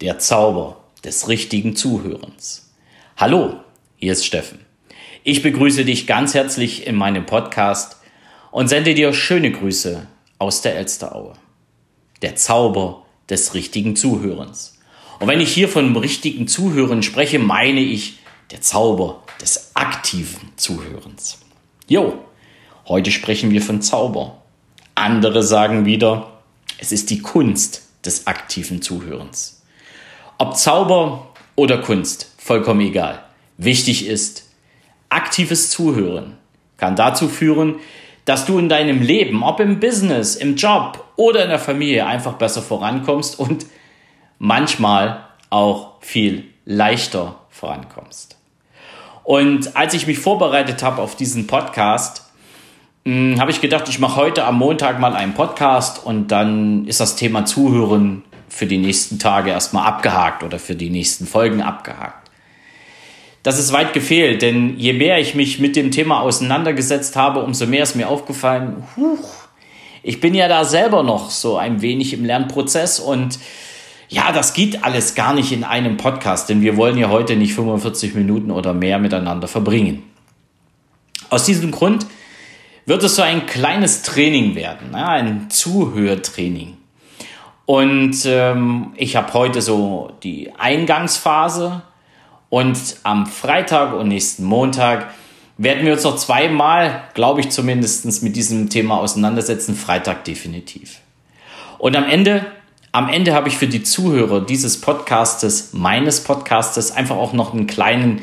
Der Zauber des richtigen Zuhörens. Hallo, hier ist Steffen. Ich begrüße dich ganz herzlich in meinem Podcast und sende dir schöne Grüße aus der Elsteraue. Der Zauber des richtigen Zuhörens. Und wenn ich hier von richtigen Zuhören spreche, meine ich der Zauber des aktiven Zuhörens. Jo, heute sprechen wir von Zauber. Andere sagen wieder, es ist die Kunst des aktiven Zuhörens. Ob Zauber oder Kunst, vollkommen egal. Wichtig ist, aktives Zuhören kann dazu führen, dass du in deinem Leben, ob im Business, im Job oder in der Familie, einfach besser vorankommst und manchmal auch viel leichter vorankommst. Und als ich mich vorbereitet habe auf diesen Podcast, hm, habe ich gedacht, ich mache heute am Montag mal einen Podcast und dann ist das Thema Zuhören für die nächsten Tage erstmal abgehakt oder für die nächsten Folgen abgehakt. Das ist weit gefehlt, denn je mehr ich mich mit dem Thema auseinandergesetzt habe, umso mehr ist mir aufgefallen, huch, ich bin ja da selber noch so ein wenig im Lernprozess und ja, das geht alles gar nicht in einem Podcast, denn wir wollen ja heute nicht 45 Minuten oder mehr miteinander verbringen. Aus diesem Grund wird es so ein kleines Training werden, ein Zuhörtraining. Und ähm, ich habe heute so die Eingangsphase und am Freitag und nächsten Montag werden wir uns noch zweimal, glaube ich zumindest, mit diesem Thema auseinandersetzen. Freitag definitiv. Und am Ende, am Ende habe ich für die Zuhörer dieses Podcastes, meines Podcastes, einfach auch noch einen kleinen,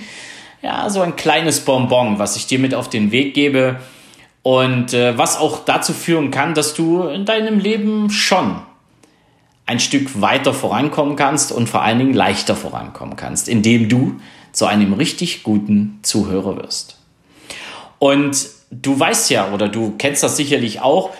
ja, so ein kleines Bonbon, was ich dir mit auf den Weg gebe, und äh, was auch dazu führen kann, dass du in deinem Leben schon ein Stück weiter vorankommen kannst und vor allen Dingen leichter vorankommen kannst, indem du zu einem richtig guten Zuhörer wirst. Und du weißt ja oder du kennst das sicherlich auch,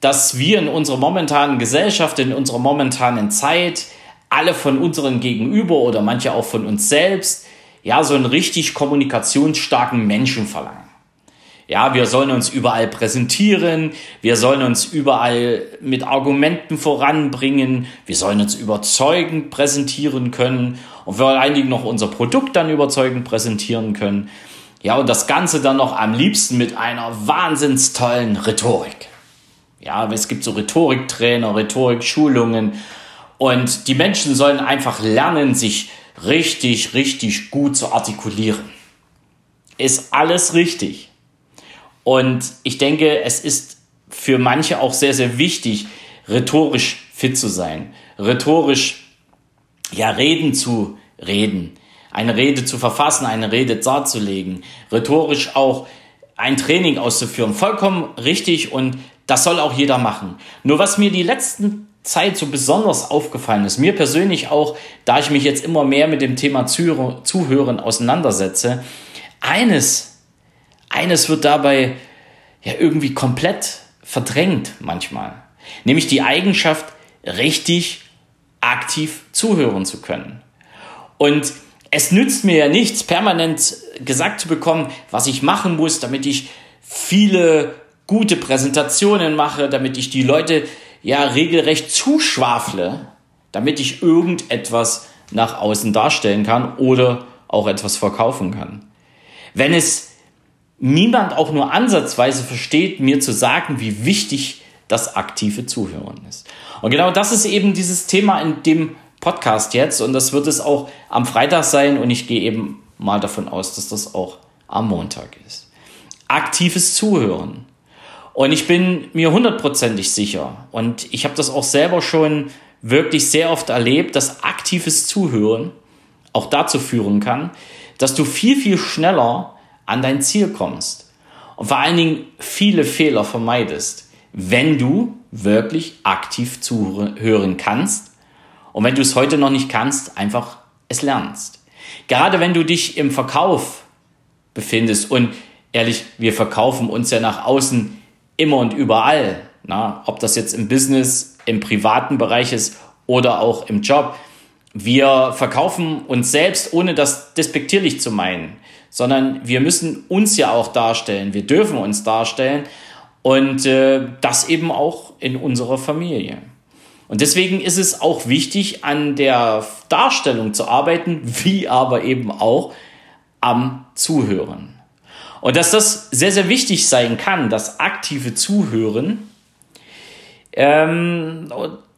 dass wir in unserer momentanen Gesellschaft, in unserer momentanen Zeit, alle von unseren Gegenüber oder manche auch von uns selbst, ja, so einen richtig kommunikationsstarken Menschen verlangen. Ja, wir sollen uns überall präsentieren, wir sollen uns überall mit Argumenten voranbringen, wir sollen uns überzeugend präsentieren können und vor allen Dingen noch unser Produkt dann überzeugend präsentieren können. Ja, und das Ganze dann noch am liebsten mit einer wahnsinns tollen Rhetorik. Ja, es gibt so Rhetoriktrainer, Rhetorikschulungen und die Menschen sollen einfach lernen, sich richtig, richtig gut zu artikulieren. Ist alles richtig. Und ich denke, es ist für manche auch sehr, sehr wichtig, rhetorisch fit zu sein, rhetorisch ja reden zu reden, eine Rede zu verfassen, eine Rede darzulegen, rhetorisch auch ein Training auszuführen. Vollkommen richtig und das soll auch jeder machen. Nur was mir die letzten Zeit so besonders aufgefallen ist, mir persönlich auch, da ich mich jetzt immer mehr mit dem Thema Zuhören auseinandersetze, eines eines wird dabei ja irgendwie komplett verdrängt manchmal. Nämlich die Eigenschaft, richtig aktiv zuhören zu können. Und es nützt mir ja nichts, permanent gesagt zu bekommen, was ich machen muss, damit ich viele gute Präsentationen mache, damit ich die Leute ja regelrecht zuschwafle, damit ich irgendetwas nach außen darstellen kann oder auch etwas verkaufen kann. Wenn es niemand auch nur ansatzweise versteht, mir zu sagen, wie wichtig das aktive Zuhören ist. Und genau das ist eben dieses Thema in dem Podcast jetzt und das wird es auch am Freitag sein und ich gehe eben mal davon aus, dass das auch am Montag ist. Aktives Zuhören. Und ich bin mir hundertprozentig sicher und ich habe das auch selber schon wirklich sehr oft erlebt, dass aktives Zuhören auch dazu führen kann, dass du viel, viel schneller an dein Ziel kommst und vor allen Dingen viele Fehler vermeidest, wenn du wirklich aktiv zuhören kannst und wenn du es heute noch nicht kannst, einfach es lernst. Gerade wenn du dich im Verkauf befindest und ehrlich, wir verkaufen uns ja nach außen immer und überall, na, ob das jetzt im Business, im privaten Bereich ist oder auch im Job. Wir verkaufen uns selbst, ohne das despektierlich zu meinen sondern wir müssen uns ja auch darstellen. Wir dürfen uns darstellen und äh, das eben auch in unserer Familie. Und deswegen ist es auch wichtig, an der Darstellung zu arbeiten, wie aber eben auch am Zuhören. Und dass das sehr, sehr wichtig sein kann, das aktive Zuhören, ähm,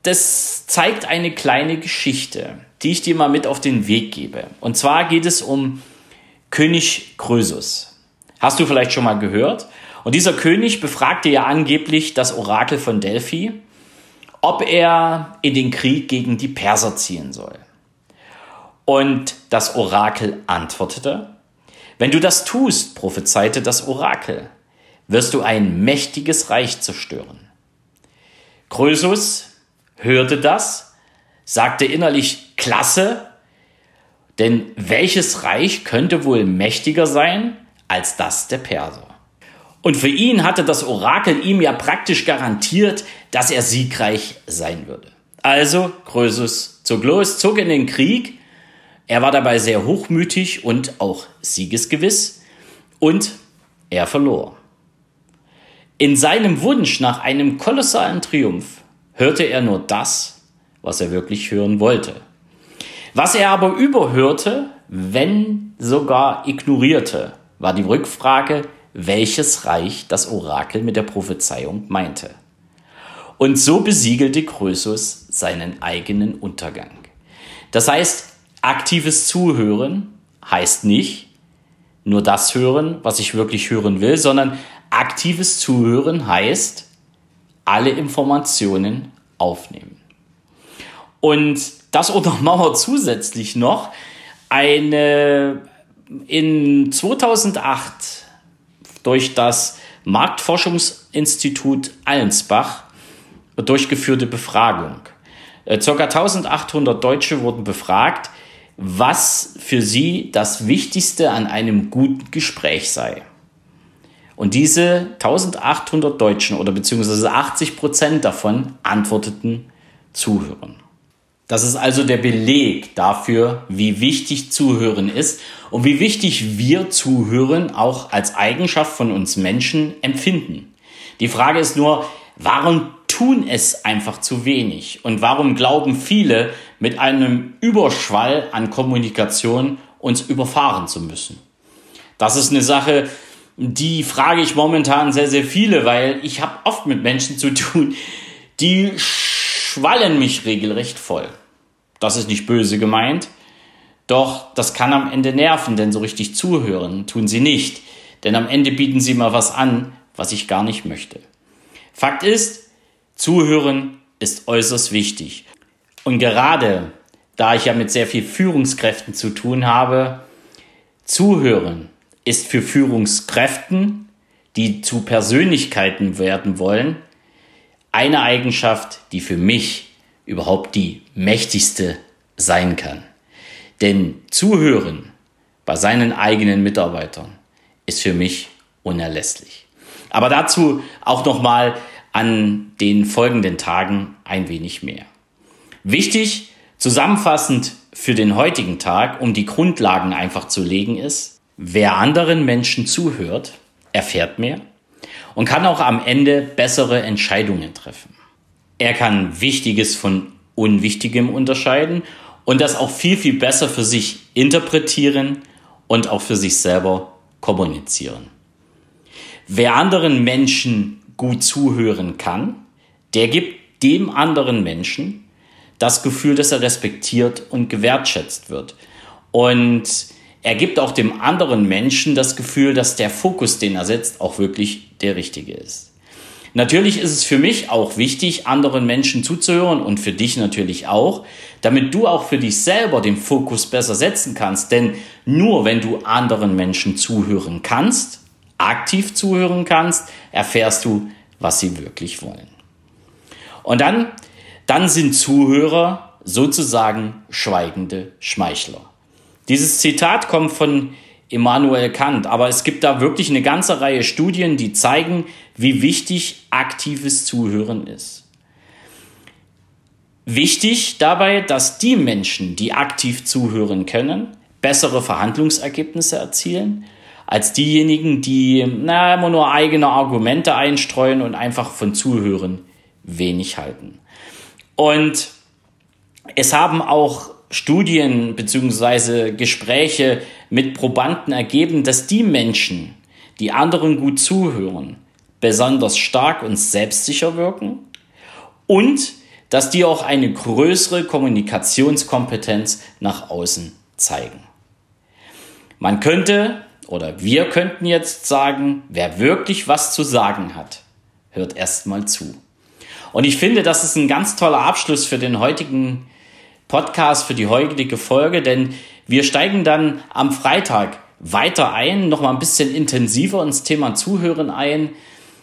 das zeigt eine kleine Geschichte, die ich dir mal mit auf den Weg gebe. Und zwar geht es um König Krösus. Hast du vielleicht schon mal gehört? Und dieser König befragte ja angeblich das Orakel von Delphi, ob er in den Krieg gegen die Perser ziehen soll. Und das Orakel antwortete, wenn du das tust, prophezeite das Orakel, wirst du ein mächtiges Reich zerstören. Krösus hörte das, sagte innerlich Klasse, denn welches Reich könnte wohl mächtiger sein als das der Perser? Und für ihn hatte das Orakel ihm ja praktisch garantiert, dass er siegreich sein würde. Also Krösus zog los, zog in den Krieg. Er war dabei sehr hochmütig und auch siegesgewiss. Und er verlor. In seinem Wunsch nach einem kolossalen Triumph hörte er nur das, was er wirklich hören wollte. Was er aber überhörte, wenn sogar ignorierte, war die Rückfrage, welches Reich das Orakel mit der Prophezeiung meinte. Und so besiegelte Krösus seinen eigenen Untergang. Das heißt, aktives Zuhören heißt nicht nur das hören, was ich wirklich hören will, sondern aktives Zuhören heißt alle Informationen aufnehmen. Und das untermauert zusätzlich noch eine in 2008 durch das Marktforschungsinstitut Allensbach durchgeführte Befragung. Äh, circa 1800 Deutsche wurden befragt, was für sie das Wichtigste an einem guten Gespräch sei. Und diese 1800 Deutschen oder beziehungsweise 80 Prozent davon antworteten Zuhören. Das ist also der Beleg dafür, wie wichtig Zuhören ist und wie wichtig wir Zuhören auch als Eigenschaft von uns Menschen empfinden. Die Frage ist nur, warum tun es einfach zu wenig? Und warum glauben viele, mit einem Überschwall an Kommunikation uns überfahren zu müssen? Das ist eine Sache, die frage ich momentan sehr, sehr viele, weil ich habe oft mit Menschen zu tun, die schwallen mich regelrecht voll. Das ist nicht böse gemeint. Doch das kann am Ende nerven, denn so richtig zuhören tun sie nicht. Denn am Ende bieten sie mal was an, was ich gar nicht möchte. Fakt ist, zuhören ist äußerst wichtig. Und gerade da ich ja mit sehr viel Führungskräften zu tun habe, zuhören ist für Führungskräften, die zu Persönlichkeiten werden wollen, eine Eigenschaft, die für mich überhaupt die mächtigste sein kann. Denn zuhören bei seinen eigenen Mitarbeitern ist für mich unerlässlich. Aber dazu auch noch mal an den folgenden Tagen ein wenig mehr. Wichtig, zusammenfassend für den heutigen Tag, um die Grundlagen einfach zu legen, ist, wer anderen Menschen zuhört, erfährt mehr und kann auch am Ende bessere Entscheidungen treffen. Er kann Wichtiges von Unwichtigem unterscheiden und das auch viel, viel besser für sich interpretieren und auch für sich selber kommunizieren. Wer anderen Menschen gut zuhören kann, der gibt dem anderen Menschen das Gefühl, dass er respektiert und gewertschätzt wird. Und er gibt auch dem anderen Menschen das Gefühl, dass der Fokus, den er setzt, auch wirklich der richtige ist. Natürlich ist es für mich auch wichtig, anderen Menschen zuzuhören und für dich natürlich auch, damit du auch für dich selber den Fokus besser setzen kannst. Denn nur wenn du anderen Menschen zuhören kannst, aktiv zuhören kannst, erfährst du, was sie wirklich wollen. Und dann, dann sind Zuhörer sozusagen schweigende Schmeichler. Dieses Zitat kommt von Immanuel Kant. Aber es gibt da wirklich eine ganze Reihe Studien, die zeigen, wie wichtig aktives Zuhören ist. Wichtig dabei, dass die Menschen, die aktiv zuhören können, bessere Verhandlungsergebnisse erzielen, als diejenigen, die na, immer nur eigene Argumente einstreuen und einfach von Zuhören wenig halten. Und es haben auch Studien bzw. Gespräche mit Probanden ergeben, dass die Menschen, die anderen gut zuhören, besonders stark und selbstsicher wirken und dass die auch eine größere Kommunikationskompetenz nach außen zeigen. Man könnte oder wir könnten jetzt sagen, wer wirklich was zu sagen hat, hört erstmal zu. Und ich finde, das ist ein ganz toller Abschluss für den heutigen Podcast, für die heutige Folge, denn wir steigen dann am Freitag weiter ein, noch mal ein bisschen intensiver ins Thema Zuhören ein.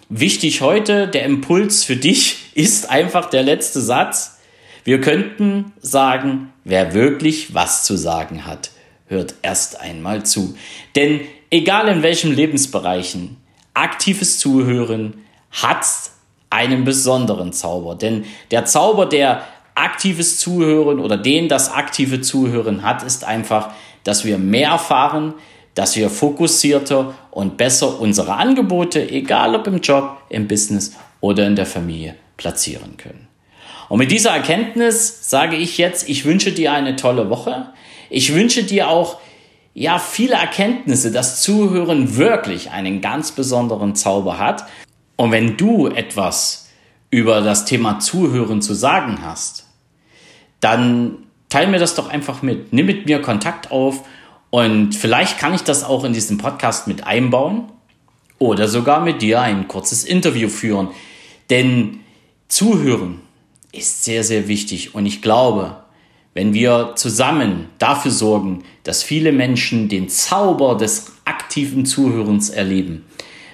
Wichtig heute, der Impuls für dich ist einfach der letzte Satz. Wir könnten sagen, wer wirklich was zu sagen hat, hört erst einmal zu. Denn egal in welchen Lebensbereichen, aktives Zuhören hat einen besonderen Zauber. Denn der Zauber, der aktives Zuhören oder den das aktive Zuhören hat, ist einfach, dass wir mehr erfahren, dass wir fokussierter und besser unsere Angebote, egal ob im Job, im Business oder in der Familie, platzieren können. Und mit dieser Erkenntnis sage ich jetzt, ich wünsche dir eine tolle Woche. Ich wünsche dir auch ja viele Erkenntnisse, dass Zuhören wirklich einen ganz besonderen Zauber hat. Und wenn du etwas über das Thema Zuhören zu sagen hast, dann teile mir das doch einfach mit. Nimm mit mir Kontakt auf und vielleicht kann ich das auch in diesem Podcast mit einbauen oder sogar mit dir ein kurzes Interview führen. Denn Zuhören ist sehr, sehr wichtig und ich glaube, wenn wir zusammen dafür sorgen, dass viele Menschen den Zauber des aktiven Zuhörens erleben,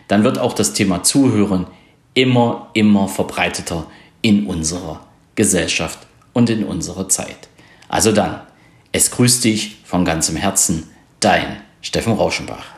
dann wird auch das Thema Zuhören immer, immer verbreiteter in unserer Gesellschaft und in unserer Zeit. Also dann, es grüßt dich von ganzem Herzen, dein Steffen Rauschenbach.